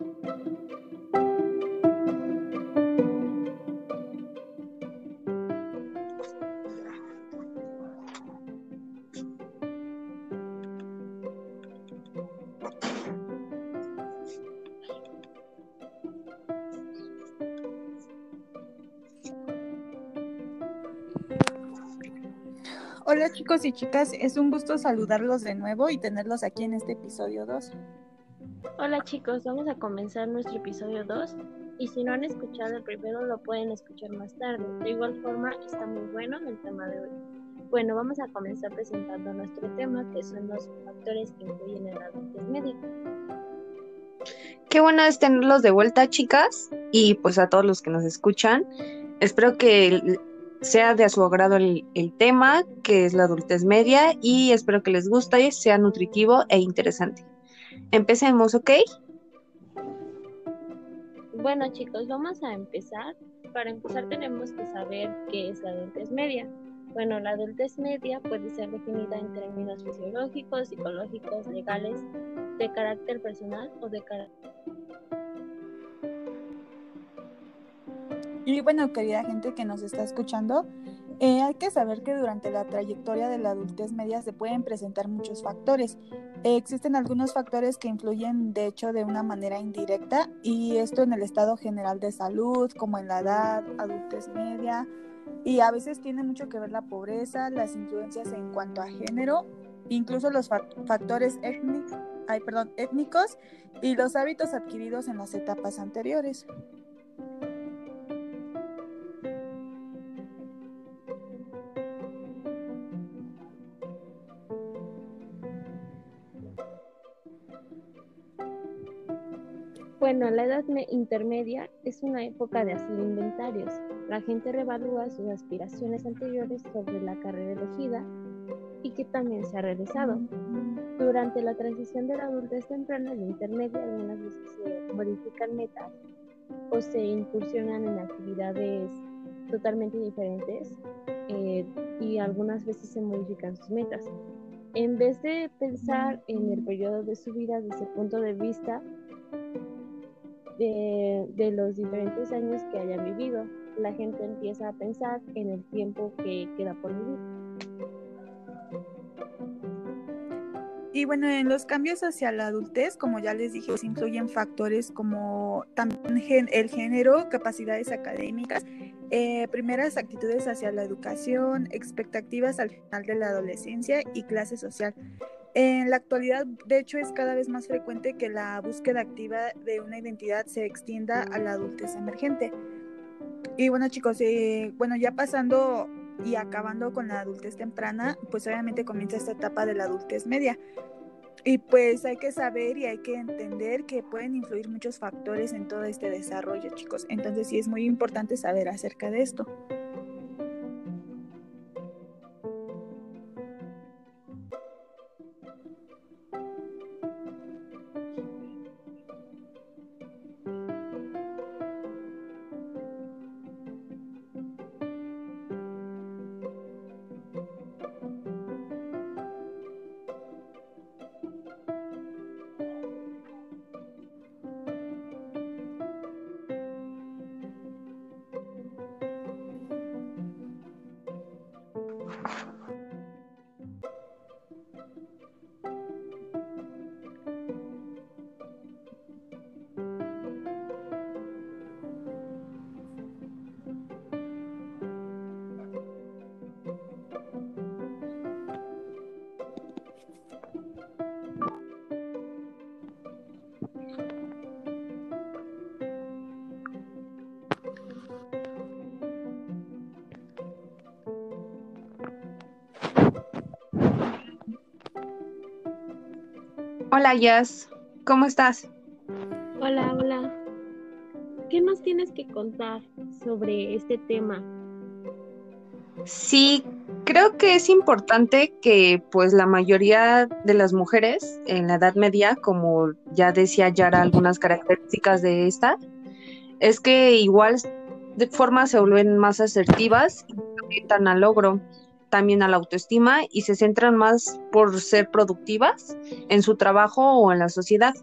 Hola chicos y chicas, es un gusto saludarlos de nuevo y tenerlos aquí en este episodio 2. Hola chicos, vamos a comenzar nuestro episodio 2 y si no han escuchado el primero lo pueden escuchar más tarde. De igual forma está muy bueno el tema de hoy. Bueno, vamos a comenzar presentando nuestro tema que son los factores que influyen en la adultez media. Qué bueno es tenerlos de vuelta chicas y pues a todos los que nos escuchan. Espero que sea de su agrado el, tema, que es la adultez media, y espero que les guste, sea nutritivo e interesante. Empecemos, ¿ok? Bueno chicos, vamos a empezar. Para empezar tenemos que saber qué es la adultez media. Bueno, la adultez media puede ser definida en términos fisiológicos, psicológicos, legales, de carácter personal o de carácter Y bueno, querida gente que nos está escuchando, eh, hay que saber que durante la trayectoria de la adultez media se pueden presentar muchos factores. existen algunos factores que influyen de hecho de una manera indirecta y esto en el estado general de salud, como en la edad, adultez media, y a veces tiene mucho que ver la pobreza, las influencias en cuanto a género, incluso los factores étnicos y los hábitos adquiridos en las etapas anteriores. Bueno, la edad intermedia es una época de hacer inventarios. La gente revalúa sus aspiraciones anteriores sobre la carrera elegida y que también se ha realizado. Durante la transición de la adultez temprana a la intermedia, algunas veces se modifican metas o se incursionan en actividades totalmente diferentes eh, y algunas veces se modifican sus metas. En vez de pensar en el periodo de su vida desde el punto de vista de, los diferentes años que hayan vivido. La gente empieza a pensar en el tiempo que queda por vivir. Y bueno, en los cambios hacia la adultez, como ya les dije, influyen factores como también el género, capacidades académicas, eh, primeras actitudes hacia la educación, expectativas al final de la adolescencia y clase social. En la actualidad, de hecho, es cada vez más frecuente que la búsqueda activa de una identidad se extienda a la adultez emergente. Y bueno, chicos, eh, bueno, ya pasando y acabando con la adultez temprana, pues obviamente comienza esta etapa de la adultez media. Y pues hay que saber y hay que entender que pueden influir muchos factores en todo este desarrollo, chicos. Entonces sí es muy importante saber acerca de esto. Hola, Jazz. ¿Cómo estás? Hola, hola. ¿Qué más tienes que contar sobre este tema? Sí, creo que es importante que pues la mayoría de las mujeres en la Edad Media, como ya decía Yara algunas características de esta, es que igual de forma se vuelven más asertivas y orientan al logro también a la autoestima y se centran más por ser productivas en su trabajo o en la sociedad.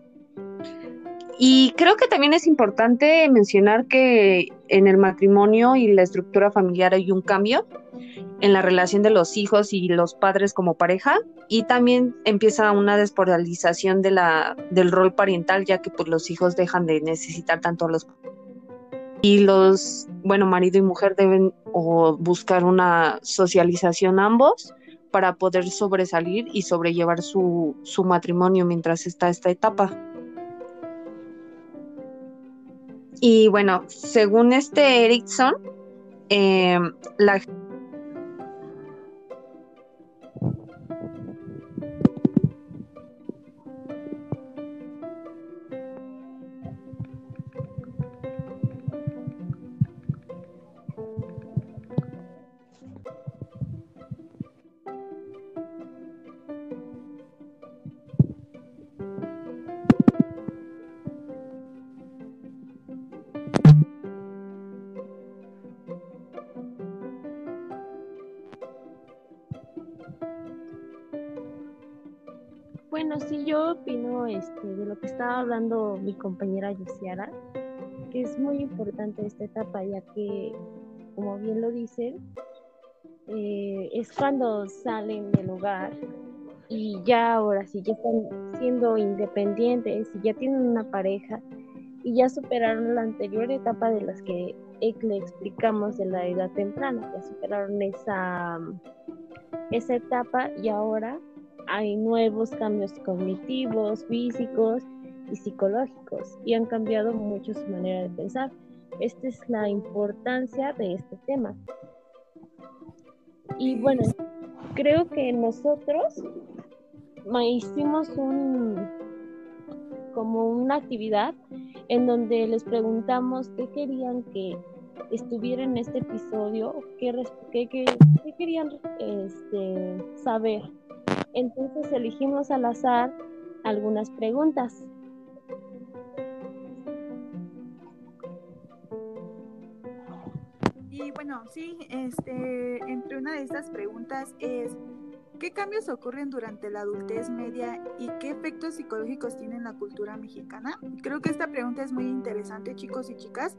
Y creo que también es importante mencionar que en el matrimonio y la estructura familiar hay un cambio en la relación de los hijos y los padres como pareja y también empieza una despolarización de la, del rol parental ya que pues los hijos dejan de necesitar tanto a los y los, bueno, marido y mujer deben o buscar una socialización ambos para poder sobresalir y sobrellevar su, su matrimonio mientras está esta etapa. Y bueno, según este Erickson, eh, la hablando mi compañera Yusiara, que es muy importante esta etapa, ya que, como bien lo dicen, eh, es cuando salen del hogar y ya ahora sí, ya están siendo independientes y ya tienen una pareja y ya superaron la anterior etapa de las que le explicamos de la edad temprana, ya superaron esa, esa etapa y ahora hay nuevos cambios cognitivos, físicos y psicológicos y han cambiado mucho su manera de pensar. Esta es la importancia de este tema. Y bueno, creo que nosotros hicimos un como una actividad en donde les preguntamos qué querían que estuviera en este episodio, qué, qué, querían este, saber entonces elegimos al azar algunas preguntas. Y bueno, sí, este, entre una de estas preguntas es, ¿qué cambios ocurren durante la adultez media y qué efectos psicológicos tiene la cultura mexicana? Creo que esta pregunta es muy interesante, chicos y chicas,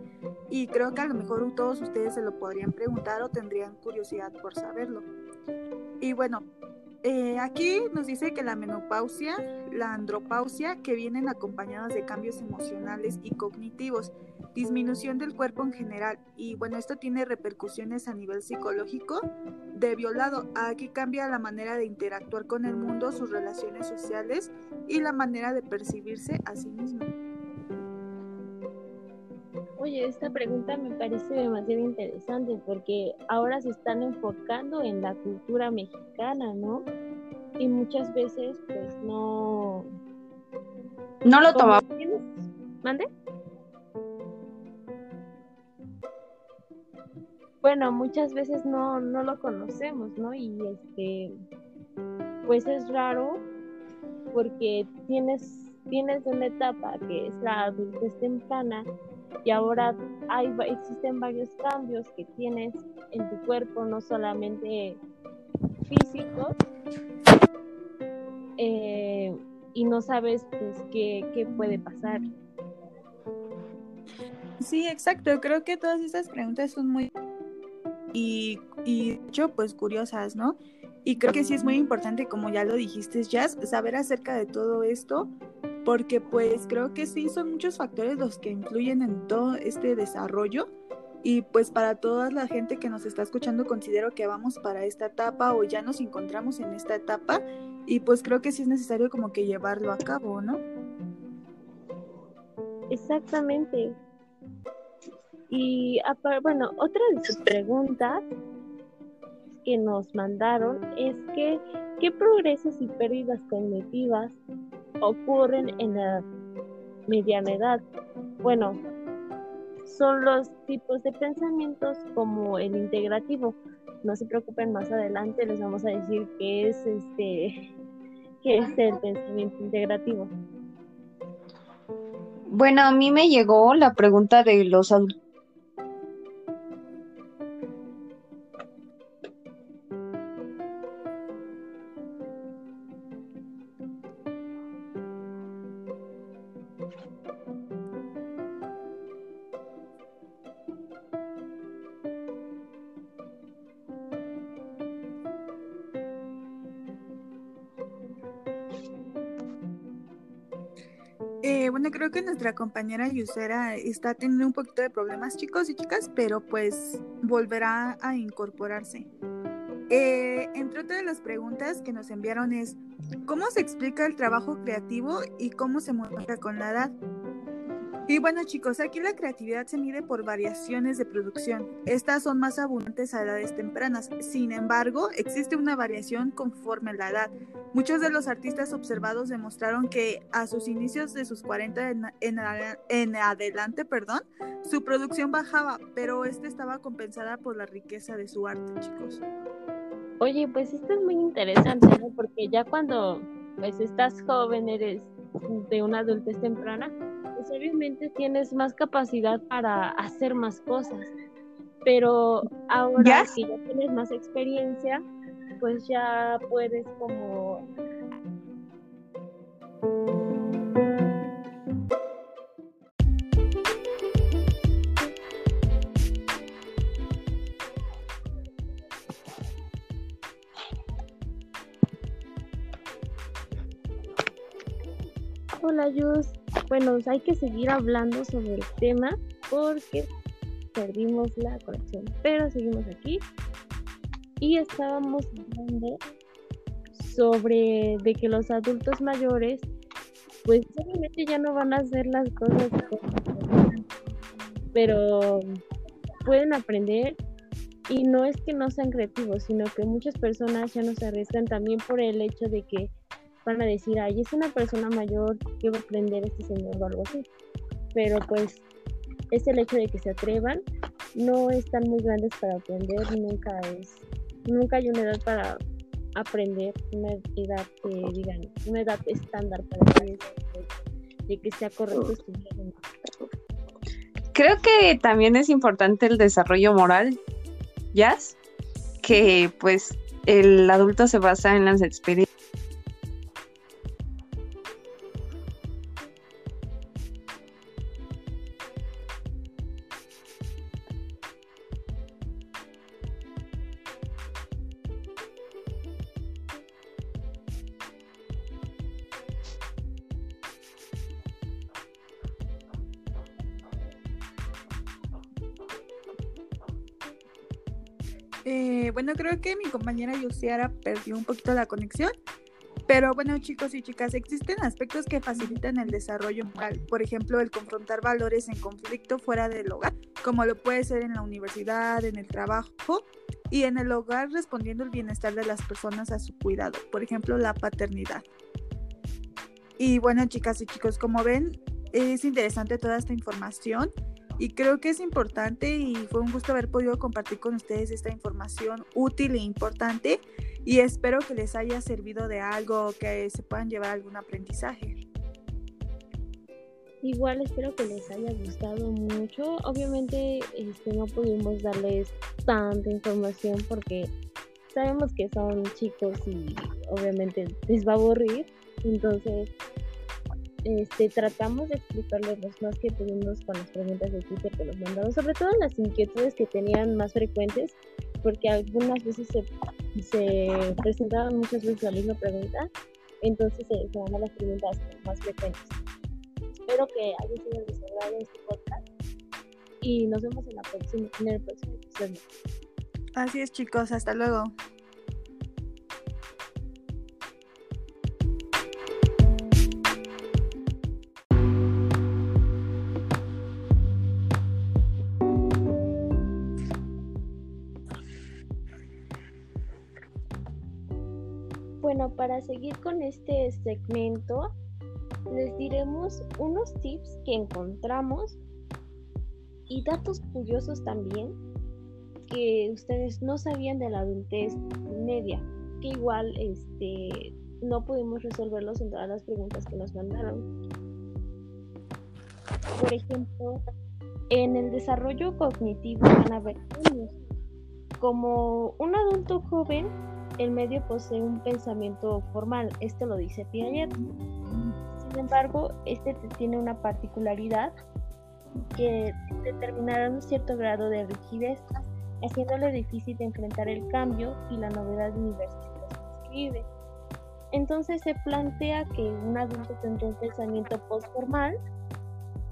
y creo que a lo mejor todos ustedes se lo podrían preguntar o tendrían curiosidad por saberlo. Y bueno, eh, aquí nos dice que la menopausia, la andropausia, que vienen acompañadas de cambios emocionales y cognitivos, disminución del cuerpo en general, y bueno, esto tiene repercusiones a nivel psicológico. De violado, aquí cambia la manera de interactuar con el mundo, sus relaciones sociales y la manera de percibirse a sí mismo. Oye, esta pregunta me parece demasiado interesante porque ahora se están enfocando en la cultura mexicana, ¿no? Y muchas veces pues no... No lo tomamos. ¿Mande? Bueno, muchas veces no, no lo conocemos, ¿no? Y este, pues es raro porque tienes, tienes una etapa que es la adultez temprana y ahora hay, existen varios cambios que tienes en tu cuerpo, no solamente físicos, eh, y no sabes pues qué, qué puede pasar. Sí, exacto. Creo que todas estas preguntas son muy y, y yo pues curiosas, ¿no? Y creo que sí es muy importante, como ya lo dijiste, Jazz, saber acerca de todo esto porque pues creo que sí son muchos factores los que influyen en todo este desarrollo y pues para toda la gente que nos está escuchando considero que vamos para esta etapa o ya nos encontramos en esta etapa y pues creo que sí es necesario como que llevarlo a cabo, ¿no? Exactamente. Y bueno, otra de sus preguntas que nos mandaron es que qué progresos y pérdidas cognitivas ocurren en la mediana edad. Bueno, son los tipos de pensamientos como el integrativo. No se preocupen, más adelante les vamos a decir qué es este qué es el pensamiento integrativo. Bueno, a mí me llegó la pregunta de los adultos Eh, bueno, creo que nuestra compañera Yusera está teniendo un poquito de problemas, chicos y chicas, pero pues volverá a incorporarse. Eh, entre otras de las preguntas que nos enviaron es, ¿cómo se explica el trabajo creativo y cómo se muestra con la edad? Y bueno chicos, aquí la creatividad se mide por variaciones de producción. Estas son más abundantes a edades tempranas. Sin embargo, existe una variación conforme la edad. Muchos de los artistas observados demostraron que a sus inicios de sus 40 en, adelante, perdón, su producción bajaba, pero esta estaba compensada por la riqueza de su arte, chicos. Oye, pues esto es muy interesante, ¿no? Porque ya cuando pues estás joven, eres de una adultez temprana, pues obviamente tienes más capacidad para hacer más cosas. Pero ahora que ya tienes más experiencia, pues ya puedes como Hola, Yus. Bueno, hay que seguir hablando sobre el tema porque perdimos la conexión, pero seguimos aquí y estábamos hablando sobre de que los adultos mayores pues obviamente ya no van a hacer las cosas pero pueden aprender y no es que no sean creativos, sino que muchas personas ya no se arriesgan también por el hecho de que van a decir, ay, es una persona mayor, que va a aprender este señor o algo así. Pero pues es el hecho de que se atrevan, no están muy grandes para aprender, nunca es, nunca hay una edad para aprender, una edad que digan, una edad estándar para que, de que sea correcto estudiar. Creo que también es importante el desarrollo moral, Jazz, que pues el adulto se basa en las experiencias creo que mi compañera Yusiara perdió un poquito la conexión. Pero bueno, chicos y chicas, existen aspectos que facilitan el desarrollo moral. Por ejemplo, el confrontar valores en conflicto fuera del hogar, como lo puede ser en la universidad, en el trabajo y en el hogar respondiendo el bienestar de las personas a su cuidado. Por ejemplo, la paternidad. Y bueno, chicas y chicos, como ven, es interesante toda esta información y creo que es importante y fue un gusto haber podido compartir con ustedes esta información útil e importante y espero que les haya servido de algo, que se puedan llevar algún aprendizaje. Igual espero que les haya gustado mucho. Obviamente este, no pudimos darles tanta información porque sabemos que son chicos y obviamente les va a aburrir. Entonces este, tratamos de explicarles los más que tuvimos con las preguntas de Twitter que nos mandaron, sobre todo las inquietudes que tenían más frecuentes, porque algunas veces se, se presentaban muchas veces la misma pregunta, entonces se, se las preguntas más frecuentes. Espero que haya sido de este podcast y nos vemos en, la próxima, en el próximo episodio. Así es chicos, hasta luego. Bueno, para seguir con este segmento, les diremos unos tips que encontramos y datos curiosos también que ustedes no sabían de la adultez media, que igual este no pudimos resolverlos en todas las preguntas que nos mandaron. Por ejemplo, en el desarrollo cognitivo van a ver Como un adulto joven el medio posee un pensamiento formal, esto lo dice Piaget. Sin embargo, este tiene una particularidad que determinará un cierto grado de rigidez, haciéndole difícil de enfrentar el cambio y la novedad universal que escribe. Entonces se plantea que un adulto tendrá un pensamiento postformal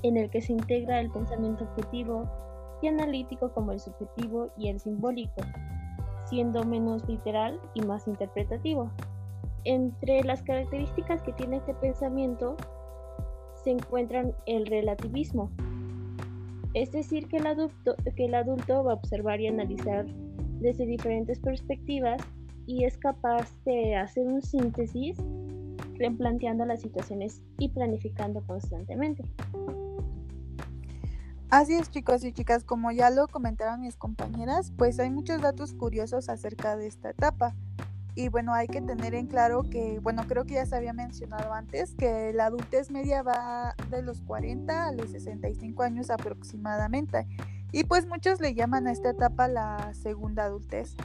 en el que se integra el pensamiento objetivo y analítico como el subjetivo y el simbólico, siendo menos literal y más interpretativo. Entre las características que tiene este pensamiento se encuentran el relativismo, es decir, que el adulto, que el adulto va a observar y analizar desde diferentes perspectivas y es capaz de hacer un síntesis replanteando las situaciones y planificando constantemente. Así es chicos y chicas, como ya lo comentaron mis compañeras, pues hay muchos datos curiosos acerca de esta etapa. Y bueno, hay que tener en claro que, bueno, creo que ya se había mencionado antes, que la adultez media va de los 40 a los 65 años aproximadamente. Y pues muchos le llaman a esta etapa la segunda adultez.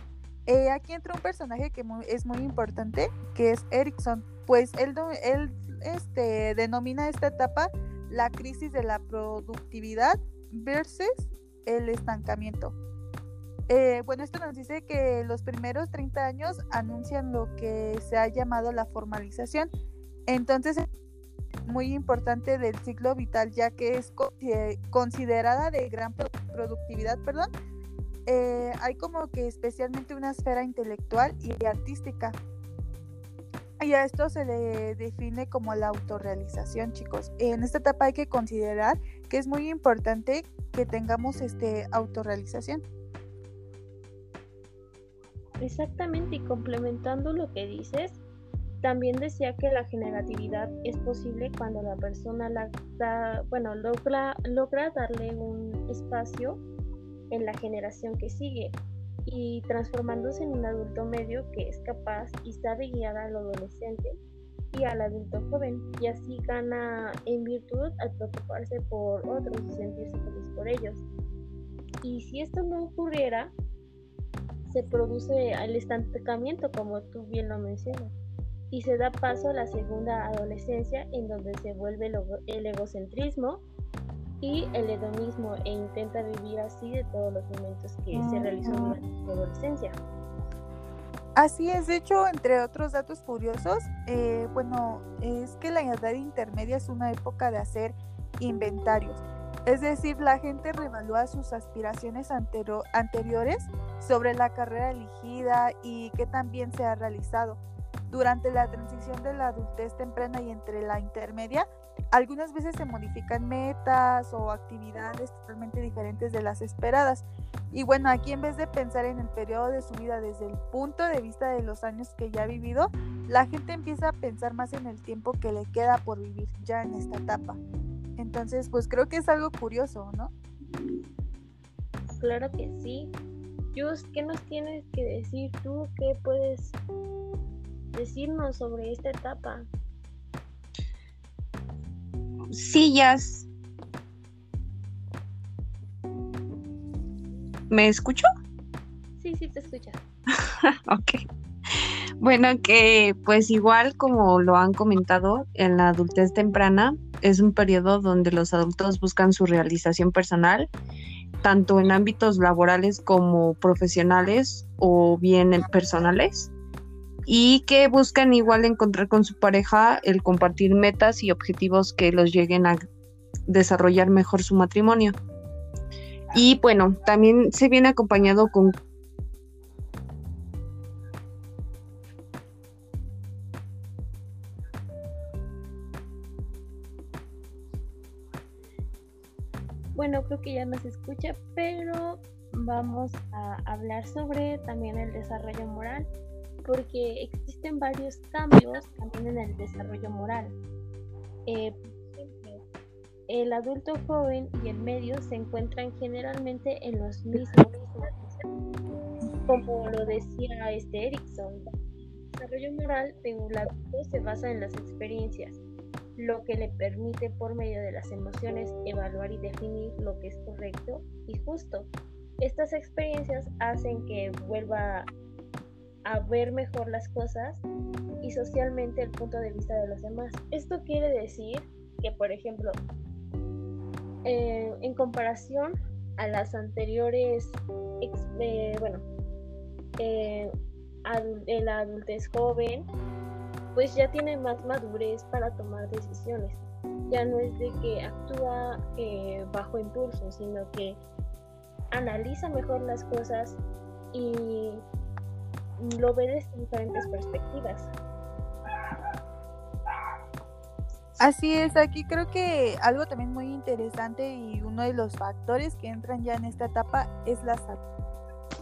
Eh, aquí entra un personaje que es muy importante, que es Erickson, pues él, él este, denomina esta etapa la crisis de la productividad versus el estancamiento. Eh, bueno, esto nos dice que los primeros 30 años anuncian lo que se ha llamado la formalización. Entonces, muy importante del ciclo vital, ya que es considerada de gran productividad, perdón. Eh, hay como que especialmente una esfera intelectual y artística. Y a esto se le define como la autorrealización, chicos. En esta etapa hay que considerar que es muy importante que tengamos este autorrealización. Exactamente, y complementando lo que dices, también decía que la generatividad es posible cuando la persona la bueno, logra, logra darle un espacio en la generación que sigue y transformándose en un adulto medio que es capaz y sabe guiar al adolescente y al adulto joven y así gana en virtud al preocuparse por otros y sentirse feliz por ellos. Y si esto no ocurriera, se produce el estancamiento, como tú bien lo mencionas, y se da paso a la segunda adolescencia, en donde se vuelve el egocentrismo y el hedonismo e intenta vivir así de todos los momentos que se realizó durante su adolescencia. Así es, de hecho, entre otros datos curiosos, eh, bueno, es que la edad intermedia es una época de hacer inventarios. Es decir, la gente reevalúa sus aspiraciones anteriores sobre la carrera elegida y qué también se ha realizado. Durante la transición de la adultez temprana y entre la intermedia, algunas veces se modifican metas o actividades totalmente diferentes de las esperadas. Y bueno, aquí en vez de pensar en el periodo de su vida desde el punto de vista de los años que ya ha vivido, la gente empieza a pensar más en el tiempo que le queda por vivir ya en esta etapa. Entonces, pues creo que es algo curioso, ¿no? Claro que sí. Jus, ¿qué nos tienes que decir tú? ¿Qué puedes decirnos sobre esta etapa? Sillas. ¿Me escucho? Sí, sí, te escuchas. ok. Bueno, que pues igual como lo han comentado, en la adultez temprana es un periodo donde los adultos buscan su realización personal, tanto en ámbitos laborales como profesionales o bien personales, y que buscan igual encontrar con su pareja el compartir metas y objetivos que los lleguen a desarrollar mejor su matrimonio. Y bueno, también se viene acompañado con Bueno, creo que ya nos escucha, pero vamos a hablar sobre también el desarrollo moral, porque existen varios cambios también en el desarrollo moral. Eh, el adulto joven y el medio se encuentran generalmente en los mismos, como lo decía este Erickson. El desarrollo moral de un adulto se basa en las experiencias, lo que le permite por medio de las emociones evaluar y definir lo que es correcto y justo. Estas experiencias hacen que vuelva a ver mejor las cosas y socialmente el punto de vista de los demás. Esto quiere decir que, por ejemplo, eh, en comparación a las anteriores, eh, bueno, eh, la adultez joven, pues ya tiene más madurez para tomar decisiones. Ya no es de que actúa bajo impulso, sino que analiza mejor las cosas y lo ve desde diferentes perspectivas. Así es, aquí creo que algo también muy interesante y uno de los factores que entran ya en esta etapa es la salud.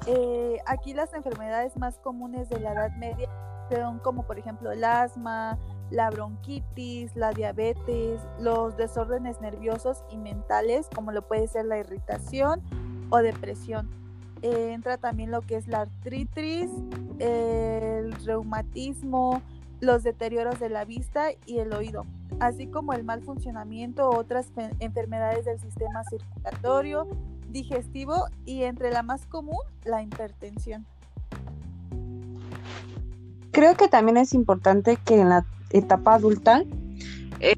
Eh, aquí las enfermedades más comunes de la Edad Media son como por ejemplo el asma, la bronquitis, la diabetes, los desórdenes nerviosos y mentales como lo puede ser la irritación o depresión. Eh, entra también lo que es la artritis, el reumatismo, los deterioros de la vista y el oído así como el mal funcionamiento o otras enfermedades del sistema circulatorio, digestivo y entre la más común, la hipertensión. Creo que también es importante que en la etapa adulta eh,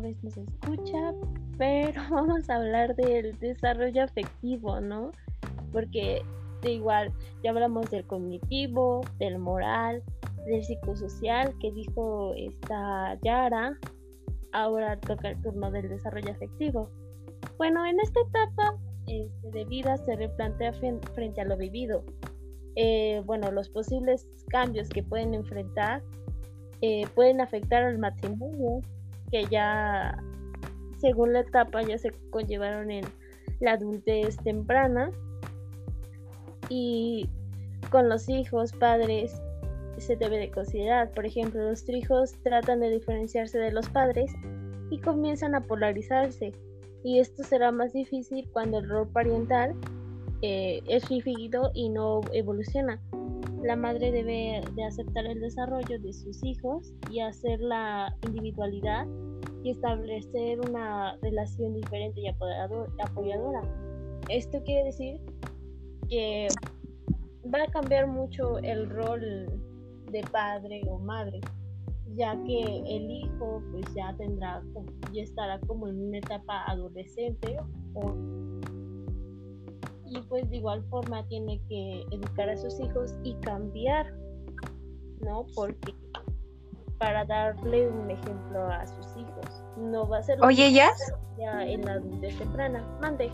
vez nos escucha, pero vamos a hablar del desarrollo afectivo, ¿no? Porque igual, ya hablamos del cognitivo, del moral, del psicosocial que dijo esta Yara. Ahora toca el turno del desarrollo afectivo. Bueno, en esta etapa este, de vida se replantea frente a lo vivido. Eh, bueno, los posibles cambios que pueden enfrentar eh, pueden afectar al matrimonio, que ya, según la etapa, ya se conllevaron en la adultez temprana y con los hijos, padres, se debe de considerar. Por ejemplo, los hijos tratan de diferenciarse de los padres y comienzan a polarizarse. Y esto será más difícil cuando el rol parental eh, es rígido y no evoluciona. La madre debe de aceptar el desarrollo de sus hijos y hacer la individualidad y establecer una relación diferente y apoyadora. Esto quiere decir que va a cambiar mucho el rol de padre o madre, ya que el hijo pues ya tendrá, ya estará como en una etapa adolescente y pues de igual forma tiene que educar a sus hijos y cambiar, ¿no? Porque para darle un ejemplo a sus hijos, no va a ser... Oye, ¿ya? Ya en la adultez temprana. Mande.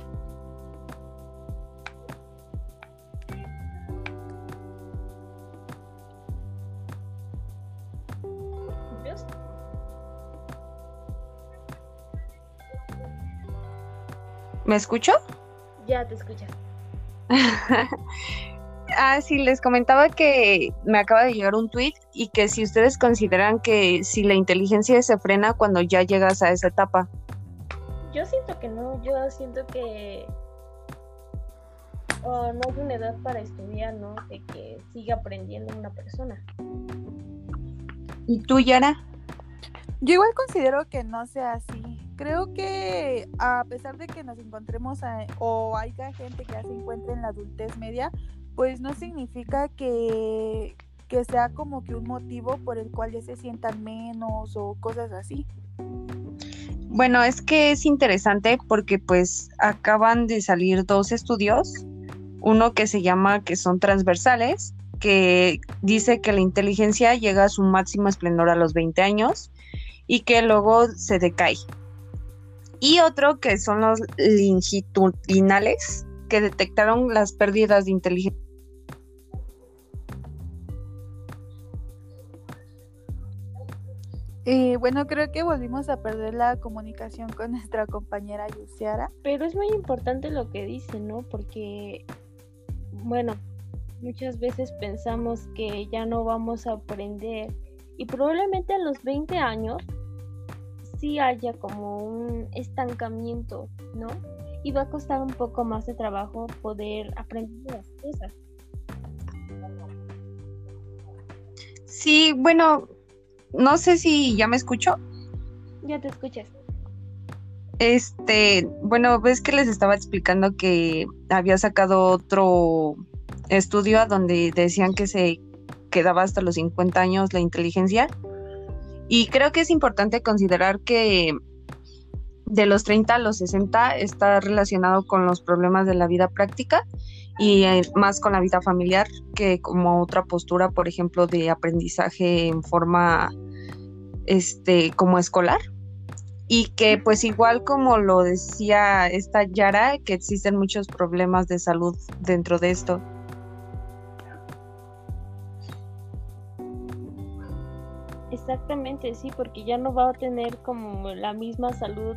¿Me escucho? Ya te escuchas. ah, sí, les comentaba que me acaba de llegar un tweet y que si ustedes consideran que si la inteligencia se frena cuando ya llegas a esa etapa. Yo siento que no, yo siento que oh, no hay una edad para estudiar, ¿no? De que siga aprendiendo una persona. ¿Y tú, Yara? Yo igual considero que no sea así creo que a pesar de que nos encontremos o haya gente que ya se encuentre en la adultez media, pues no significa que, que sea como que un motivo por el cual ya se sientan menos o cosas así. Bueno, es que es interesante porque pues acaban de salir dos estudios, uno que se llama que son transversales, que dice que la inteligencia llega a su máximo esplendor a los 20 años y que luego se decae y otro que son los longitudinales, que detectaron las pérdidas de inteligencia. Y bueno, creo que volvimos a perder la comunicación con nuestra compañera Yusiara. Pero es muy importante lo que dice, ¿no? Porque, bueno, muchas veces pensamos que ya no vamos a aprender y probablemente a los 20 años haya como un estancamiento, ¿no? Y va a costar un poco más de trabajo poder aprender las cosas. Sí, bueno, no sé si ya me escucho. Ya te escuchas. Este, bueno, ves que les estaba explicando que había sacado otro estudio donde decían que se quedaba hasta los 50 años la inteligencia. Y creo que es importante considerar que de los 30 a los 60 está relacionado con los problemas de la vida práctica y eh, más con la vida familiar que como otra postura, por ejemplo, de aprendizaje en forma este como escolar y que pues igual como lo decía esta Yara que existen muchos problemas de salud dentro de esto. Exactamente, sí, porque ya no va a tener como la misma salud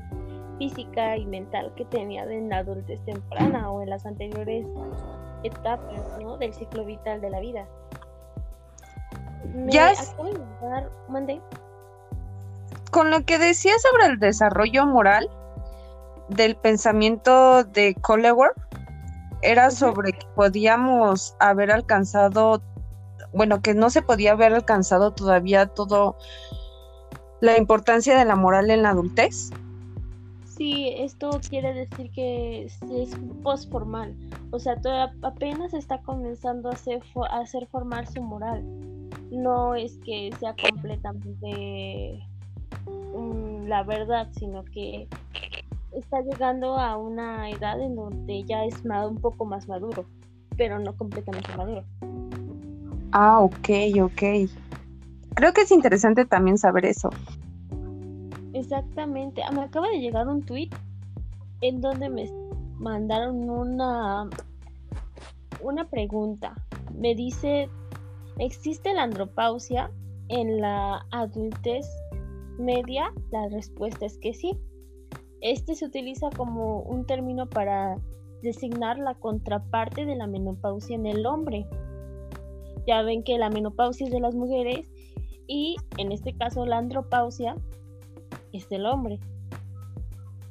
física y mental que tenía en la adultez temprana o en las anteriores etapas ¿no? del ciclo vital de la vida. ya es... Con lo que decía sobre el desarrollo moral del pensamiento de Coleworth, era sobre que podíamos haber alcanzado, bueno, que no se podía haber alcanzado todavía todo la importancia de la moral en la adultez. Sí, esto quiere decir que es postformal, o sea, apenas está comenzando a hacer, a formar su moral. No es que sea completamente mm, la verdad, sino que está llegando a una edad en donde ya es un poco más maduro, pero no completamente maduro. Ah, ok, ok. Creo que es interesante también saber eso. Exactamente. Ah, me acaba de llegar un tweet en donde me mandaron una una pregunta. Me dice, ¿existe la andropausia en la adultez media? La respuesta es que sí. Este se utiliza como un término para designar la contraparte de la menopausia en el hombre. Ya ven que la menopausia es de las mujeres y en este caso la andropausia es el hombre.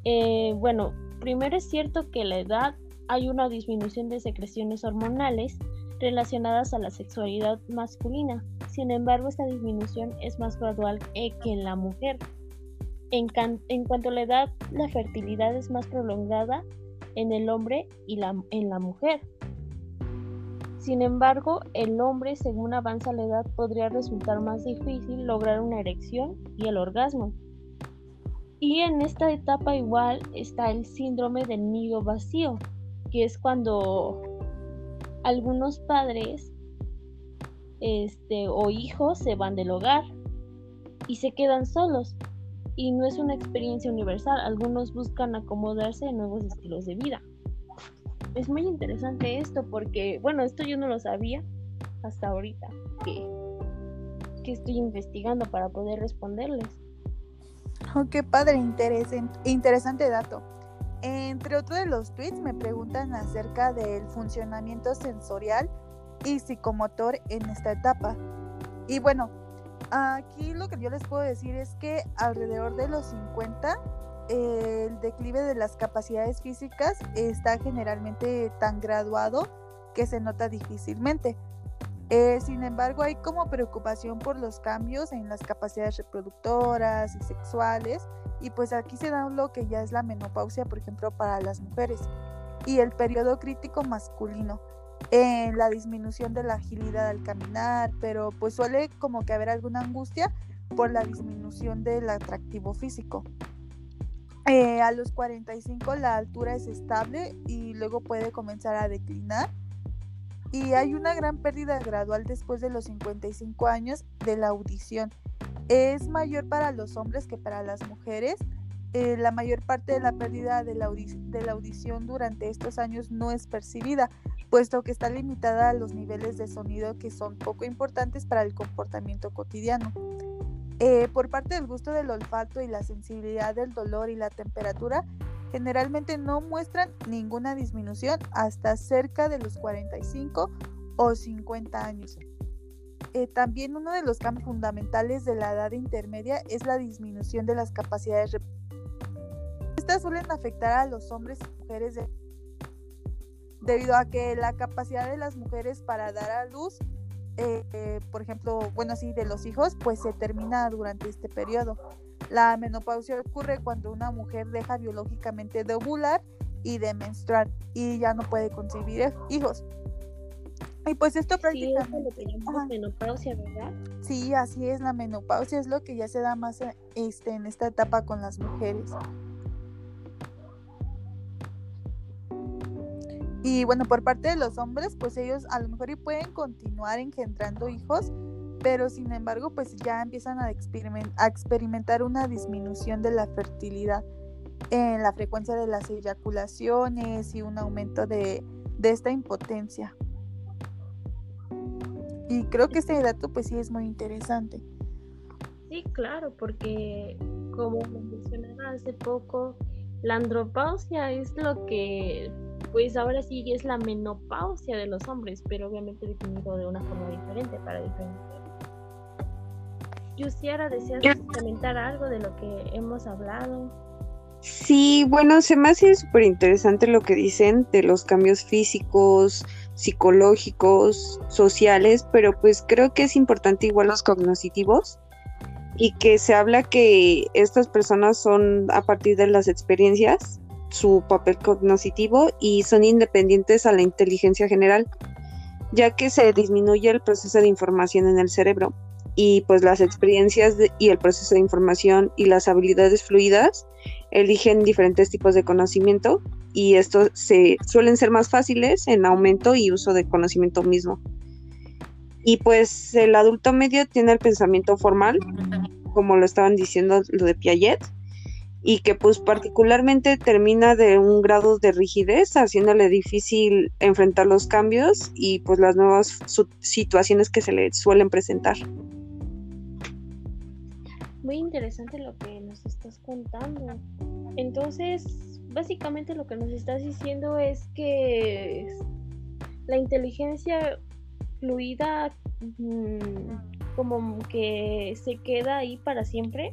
Eh, bueno, primero es cierto que la edad hay una disminución de secreciones hormonales relacionadas a la sexualidad masculina. Sin embargo, esta disminución es más gradual que en la mujer. En, cuanto a la edad, la fertilidad es más prolongada en el hombre y en la mujer. Sin embargo, el hombre, según avanza la edad, podría resultar más difícil lograr una erección y el orgasmo. Y en esta etapa igual está el síndrome del nido vacío, que es cuando algunos padres este, o hijos se van del hogar y se quedan solos. Y no es una experiencia universal, algunos buscan acomodarse en nuevos estilos de vida. Es muy interesante esto porque, bueno, esto yo no lo sabía hasta ahorita, que, estoy investigando para poder responderles. Oh, qué padre, interesante dato. Entre otros de los tweets me preguntan acerca del funcionamiento sensorial y psicomotor en esta etapa. Y bueno, aquí lo que yo les puedo decir es que alrededor de los 50 el declive de las capacidades físicas está generalmente tan graduado que se nota difícilmente. Eh, sin embargo, hay como preocupación por los cambios en las capacidades reproductoras y sexuales, y pues aquí se da lo que ya es la menopausia, por ejemplo, para las mujeres, y el periodo crítico masculino, en la disminución de la agilidad al caminar, pero pues suele como que haber alguna angustia por la disminución del atractivo físico. Eh, a los 45 la altura es estable y luego puede comenzar a declinar y hay una gran pérdida gradual después de los 55 años de la audición. Es mayor para los hombres que para las mujeres. Eh, la mayor parte de la pérdida de la, de la audición durante estos años no es percibida, puesto que está limitada a los niveles de sonido que son poco importantes para el comportamiento cotidiano. Eh, por parte del gusto del olfato y la sensibilidad del dolor y la temperatura, generalmente no muestran ninguna disminución hasta cerca de los 45 o 50 años. Eh, también uno de los cambios fundamentales de la edad intermedia es la disminución de las capacidades Estas suelen afectar a los hombres y mujeres debido a que la capacidad de las mujeres para dar a luz, eh, por ejemplo, bueno, así de los hijos, pues se termina durante este periodo. La menopausia ocurre cuando una mujer deja biológicamente de ovular y de menstruar y ya no puede concebir hijos. Y pues esto prácticamente... Sí, es lo que menopausia, ¿verdad? Sí, así es, la menopausia es lo que ya se da más este, en esta etapa con las mujeres. Y bueno, por parte de los hombres, pues ellos a lo mejor y pueden continuar engendrando hijos, pero sin embargo, pues ya empiezan a, experimentar una disminución de la fertilidad en la frecuencia de las eyaculaciones y un aumento de, de esta impotencia. Y creo que este dato pues sí es muy interesante. Sí, claro, porque como mencionaba hace poco, la andropausia es lo que, pues ahora sí es la menopausia de los hombres, pero obviamente definido de una forma diferente para diferentes. Yusiara, ¿deseas comentar algo de lo que hemos hablado? Sí, bueno, se me hace súper interesante lo que dicen de los cambios físicos, psicológicos, sociales, pero pues creo que es importante igual los cognitivos y que se habla que estas personas son a partir de las experiencias su papel cognitivo y son independientes a la inteligencia general, ya que se disminuye el proceso de información en el cerebro y pues las experiencias y el proceso de información y las habilidades fluidas eligen diferentes tipos de conocimiento y estos se suelen ser más fáciles en aumento y uso de conocimiento mismo. Y pues el adulto medio tiene el pensamiento formal, como lo estaban diciendo lo de Piaget, y que pues particularmente termina de un grado de rigidez, haciéndole difícil enfrentar los cambios y pues las nuevas situaciones que se le suelen presentar. Muy interesante lo que nos estás contando. Entonces, básicamente lo que nos estás diciendo es que la inteligencia fluida mm, como que se queda ahí para siempre.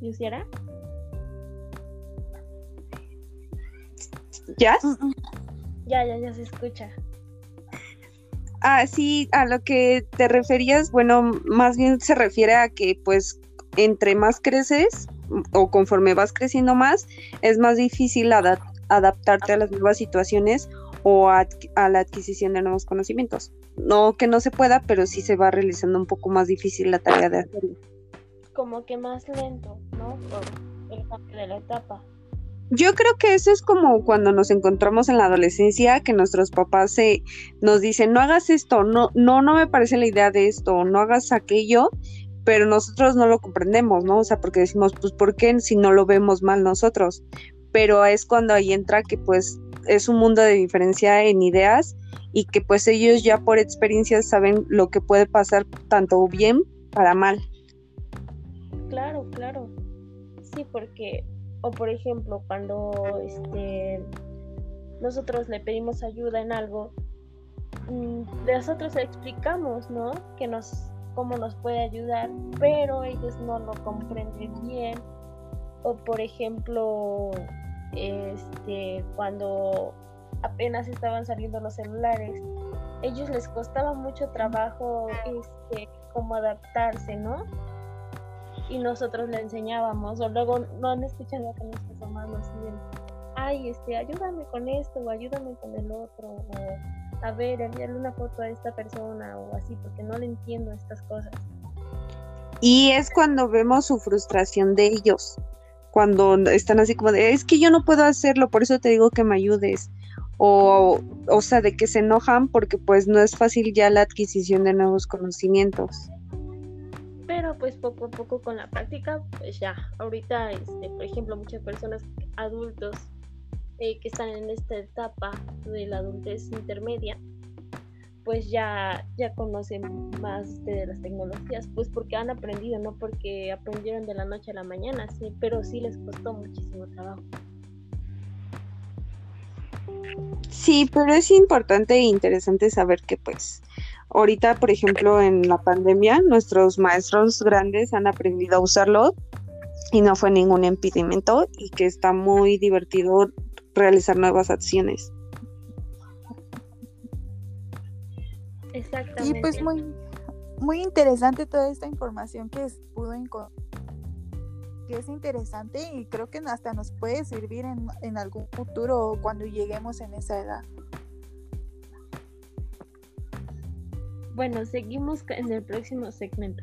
¿Luciara? ¿Ya? Ya, ya, ya se escucha. Ah, sí, a lo que te referías, bueno, más bien se refiere a que pues entre más creces o conforme vas creciendo más, es más difícil adaptarte a las nuevas situaciones o a, la adquisición de nuevos conocimientos. No que no se pueda, pero sí se va realizando un poco más difícil la tarea de hacerlo. Como que más lento, ¿no? Por el cambio de la etapa. Yo creo que eso es como cuando nos encontramos en la adolescencia, que nuestros papás se nos dicen, no hagas esto, no, no, no me parece la idea de esto, no hagas aquello, pero nosotros no lo comprendemos, ¿no? O sea, porque decimos, pues, ¿por qué si no lo vemos mal nosotros? Pero es cuando ahí entra que pues es un mundo de diferencia en ideas y que pues ellos ya por experiencia saben lo que puede pasar tanto bien para mal. Claro, claro. Sí, porque, o por ejemplo, cuando este nosotros le pedimos ayuda en algo, mm, nosotros le explicamos, ¿no? Que nos cómo nos puede ayudar, pero ellos no lo comprenden bien. O por ejemplo, este, cuando apenas estaban saliendo los celulares, ellos les costaba mucho trabajo este, cómo adaptarse, ¿no? Y nosotros le enseñábamos, o luego no han escuchado que nuestros mamás nos dicen, ay, este, ayúdame con esto, o ayúdame con el otro, o a ver, enviarle una foto a esta persona o así, porque no le entiendo estas cosas. Y es cuando vemos su frustración de ellos, cuando están así como de, es que yo no puedo hacerlo, por eso te digo que me ayudes. O, o sea, de que se enojan porque pues no es fácil ya la adquisición de nuevos conocimientos. Pero pues poco a poco con la práctica, pues ya, ahorita, este, por ejemplo, muchas personas adultos eh, que están en esta etapa de la adultez intermedia, pues ya, ya conocen más de las tecnologías, pues porque han aprendido, no porque aprendieron de la noche a la mañana, sí, pero sí les costó muchísimo trabajo. Sí, pero es importante e interesante saber que pues ahorita, por ejemplo, en la pandemia, nuestros maestros grandes han aprendido a usarlo y no fue ningún impedimento y que está muy divertido realizar nuevas acciones. Exactamente. Y pues muy, muy interesante toda esta información que pudo encontrar que es interesante y creo que hasta nos puede servir en, en algún futuro cuando lleguemos en esa edad. Bueno, seguimos en el próximo segmento.